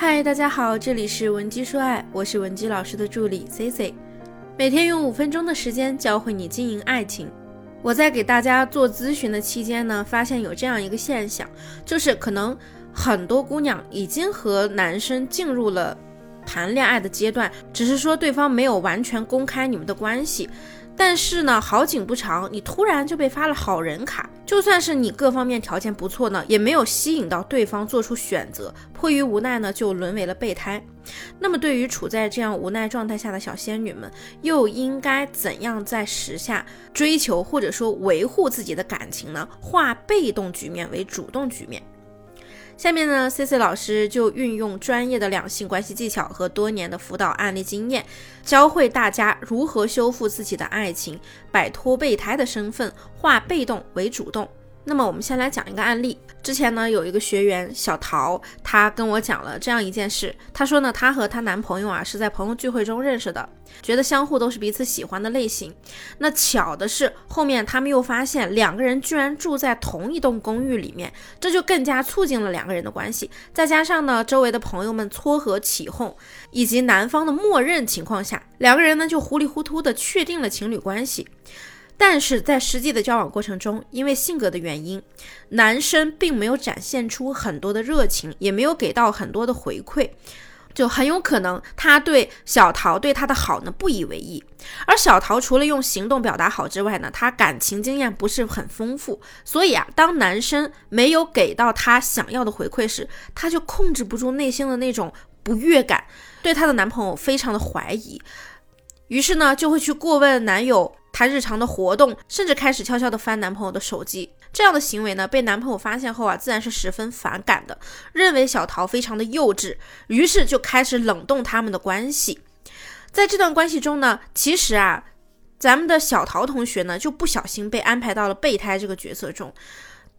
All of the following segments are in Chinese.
嗨，大家好，这里是文姬说爱，我是文姬老师的助理 C C，每天用五分钟的时间教会你经营爱情。我在给大家做咨询的期间呢，发现有这样一个现象，就是可能很多姑娘已经和男生进入了谈恋爱的阶段，只是说对方没有完全公开你们的关系。但是呢，好景不长，你突然就被发了好人卡。就算是你各方面条件不错呢，也没有吸引到对方做出选择，迫于无奈呢，就沦为了备胎。那么，对于处在这样无奈状态下的小仙女们，又应该怎样在时下追求或者说维护自己的感情呢？化被动局面为主动局面。下面呢，C C 老师就运用专业的两性关系技巧和多年的辅导案例经验，教会大家如何修复自己的爱情，摆脱备胎的身份，化被动为主动。那么我们先来讲一个案例。之前呢，有一个学员小桃，她跟我讲了这样一件事。她说呢，她和她男朋友啊是在朋友聚会中认识的，觉得相互都是彼此喜欢的类型。那巧的是，后面他们又发现两个人居然住在同一栋公寓里面，这就更加促进了两个人的关系。再加上呢，周围的朋友们撮合起哄，以及男方的默认情况下，两个人呢就糊里糊涂的确定了情侣关系。但是在实际的交往过程中，因为性格的原因，男生并没有展现出很多的热情，也没有给到很多的回馈，就很有可能他对小桃对他的好呢不以为意。而小桃除了用行动表达好之外呢，他感情经验不是很丰富，所以啊，当男生没有给到他想要的回馈时，他就控制不住内心的那种不悦感，对她的男朋友非常的怀疑，于是呢，就会去过问男友。她日常的活动，甚至开始悄悄地翻男朋友的手机，这样的行为呢，被男朋友发现后啊，自然是十分反感的，认为小桃非常的幼稚，于是就开始冷冻他们的关系。在这段关系中呢，其实啊，咱们的小桃同学呢，就不小心被安排到了备胎这个角色中。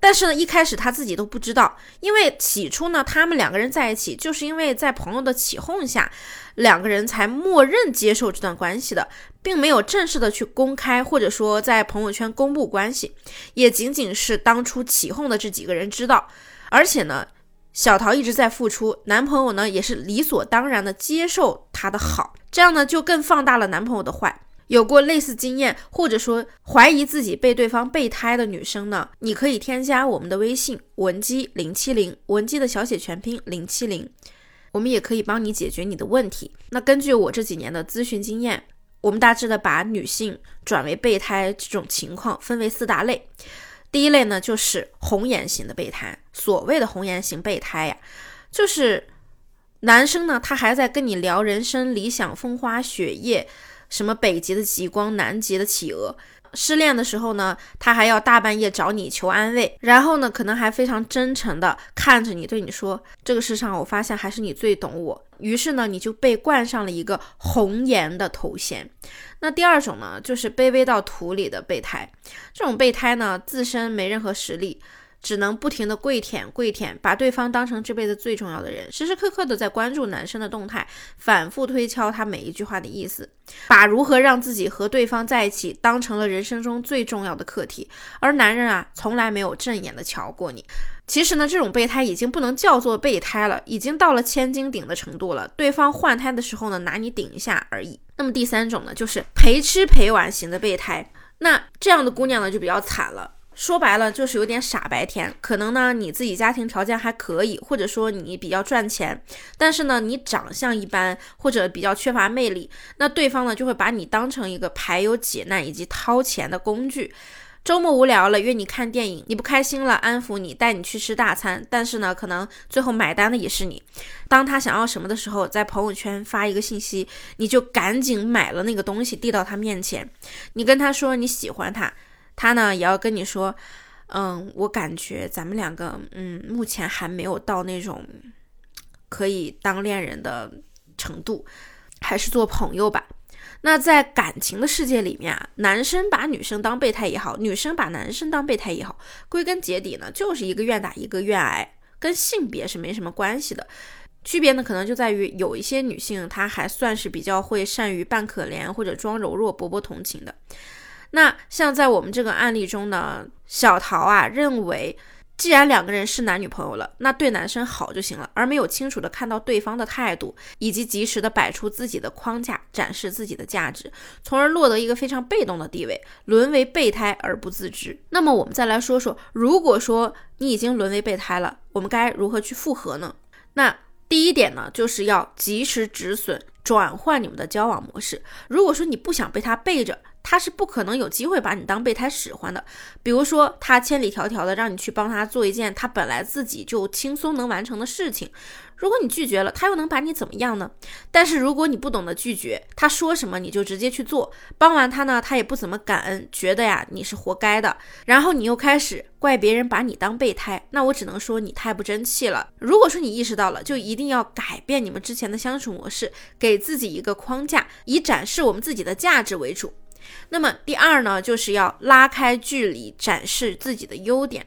但是呢，一开始他自己都不知道，因为起初呢，他们两个人在一起，就是因为在朋友的起哄下，两个人才默认接受这段关系的，并没有正式的去公开，或者说在朋友圈公布关系，也仅仅是当初起哄的这几个人知道。而且呢，小桃一直在付出，男朋友呢也是理所当然的接受她的好，这样呢就更放大了男朋友的坏。有过类似经验，或者说怀疑自己被对方备胎的女生呢？你可以添加我们的微信文姬零七零，文姬的小写全拼零七零，我们也可以帮你解决你的问题。那根据我这几年的咨询经验，我们大致的把女性转为备胎这种情况分为四大类。第一类呢，就是红颜型的备胎。所谓的红颜型备胎呀，就是男生呢，他还在跟你聊人生理想、风花雪月。什么北极的极光，南极的企鹅，失恋的时候呢，他还要大半夜找你求安慰，然后呢，可能还非常真诚的看着你，对你说：“这个世上，我发现还是你最懂我。”于是呢，你就被冠上了一个红颜的头衔。那第二种呢，就是卑微到土里的备胎，这种备胎呢，自身没任何实力。只能不停的跪舔跪舔，把对方当成这辈子最重要的人，时时刻刻的在关注男生的动态，反复推敲他每一句话的意思，把如何让自己和对方在一起当成了人生中最重要的课题。而男人啊，从来没有正眼的瞧过你。其实呢，这种备胎已经不能叫做备胎了，已经到了千斤顶的程度了。对方换胎的时候呢，拿你顶一下而已。那么第三种呢，就是陪吃陪玩型的备胎。那这样的姑娘呢，就比较惨了。说白了就是有点傻白甜，可能呢你自己家庭条件还可以，或者说你比较赚钱，但是呢你长相一般或者比较缺乏魅力，那对方呢就会把你当成一个排忧解难以及掏钱的工具。周末无聊了约你看电影，你不开心了安抚你，带你去吃大餐，但是呢可能最后买单的也是你。当他想要什么的时候，在朋友圈发一个信息，你就赶紧买了那个东西递到他面前，你跟他说你喜欢他。他呢也要跟你说，嗯，我感觉咱们两个，嗯，目前还没有到那种可以当恋人的程度，还是做朋友吧。那在感情的世界里面啊，男生把女生当备胎也好，女生把男生当备胎也好，归根结底呢，就是一个愿打一个愿挨，跟性别是没什么关系的。区别呢，可能就在于有一些女性，她还算是比较会善于扮可怜或者装柔弱、博博同情的。那像在我们这个案例中呢，小桃啊认为既然两个人是男女朋友了，那对男生好就行了，而没有清楚的看到对方的态度，以及及时的摆出自己的框架，展示自己的价值，从而落得一个非常被动的地位，沦为备胎而不自知。那么我们再来说说，如果说你已经沦为备胎了，我们该如何去复合呢？那第一点呢，就是要及时止损，转换你们的交往模式。如果说你不想被他背着，他是不可能有机会把你当备胎使唤的。比如说，他千里迢迢的让你去帮他做一件他本来自己就轻松能完成的事情，如果你拒绝了，他又能把你怎么样呢？但是如果你不懂得拒绝，他说什么你就直接去做，帮完他呢，他也不怎么感恩，觉得呀你是活该的，然后你又开始怪别人把你当备胎，那我只能说你太不争气了。如果说你意识到了，就一定要改变你们之前的相处模式，给自己一个框架，以展示我们自己的价值为主。那么第二呢，就是要拉开距离，展示自己的优点。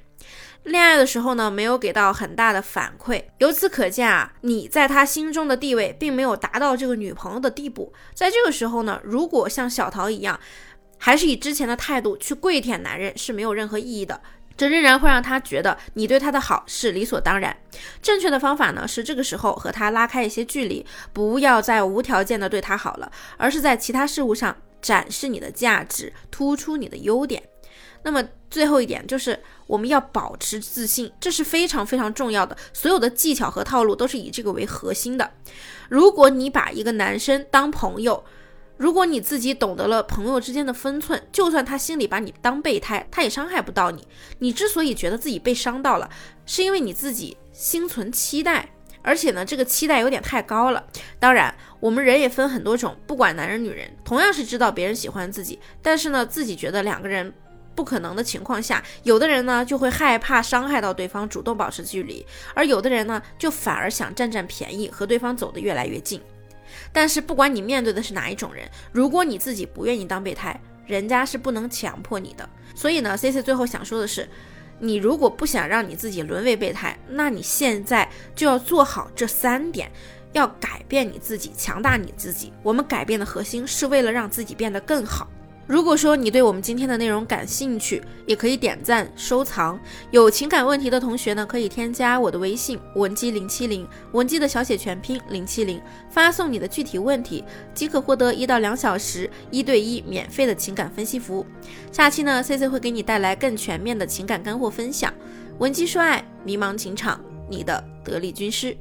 恋爱的时候呢，没有给到很大的反馈，由此可见啊，你在他心中的地位并没有达到这个女朋友的地步。在这个时候呢，如果像小桃一样，还是以之前的态度去跪舔男人，是没有任何意义的。这仍然会让他觉得你对他的好是理所当然。正确的方法呢，是这个时候和他拉开一些距离，不要再无条件的对他好了，而是在其他事物上。展示你的价值，突出你的优点。那么最后一点就是，我们要保持自信，这是非常非常重要的。所有的技巧和套路都是以这个为核心的。如果你把一个男生当朋友，如果你自己懂得了朋友之间的分寸，就算他心里把你当备胎，他也伤害不到你。你之所以觉得自己被伤到了，是因为你自己心存期待。而且呢，这个期待有点太高了。当然，我们人也分很多种，不管男人女人，同样是知道别人喜欢自己，但是呢，自己觉得两个人不可能的情况下，有的人呢就会害怕伤害到对方，主动保持距离；而有的人呢，就反而想占占便宜，和对方走得越来越近。但是，不管你面对的是哪一种人，如果你自己不愿意当备胎，人家是不能强迫你的。所以呢，C C 最后想说的是。你如果不想让你自己沦为备胎，那你现在就要做好这三点，要改变你自己，强大你自己。我们改变的核心是为了让自己变得更好。如果说你对我们今天的内容感兴趣，也可以点赞收藏。有情感问题的同学呢，可以添加我的微信文姬零七零，文姬的小写全拼零七零，发送你的具体问题，即可获得一到两小时一对一免费的情感分析服务。下期呢，C C 会给你带来更全面的情感干货分享。文姬说爱，迷茫情场，你的得力军师。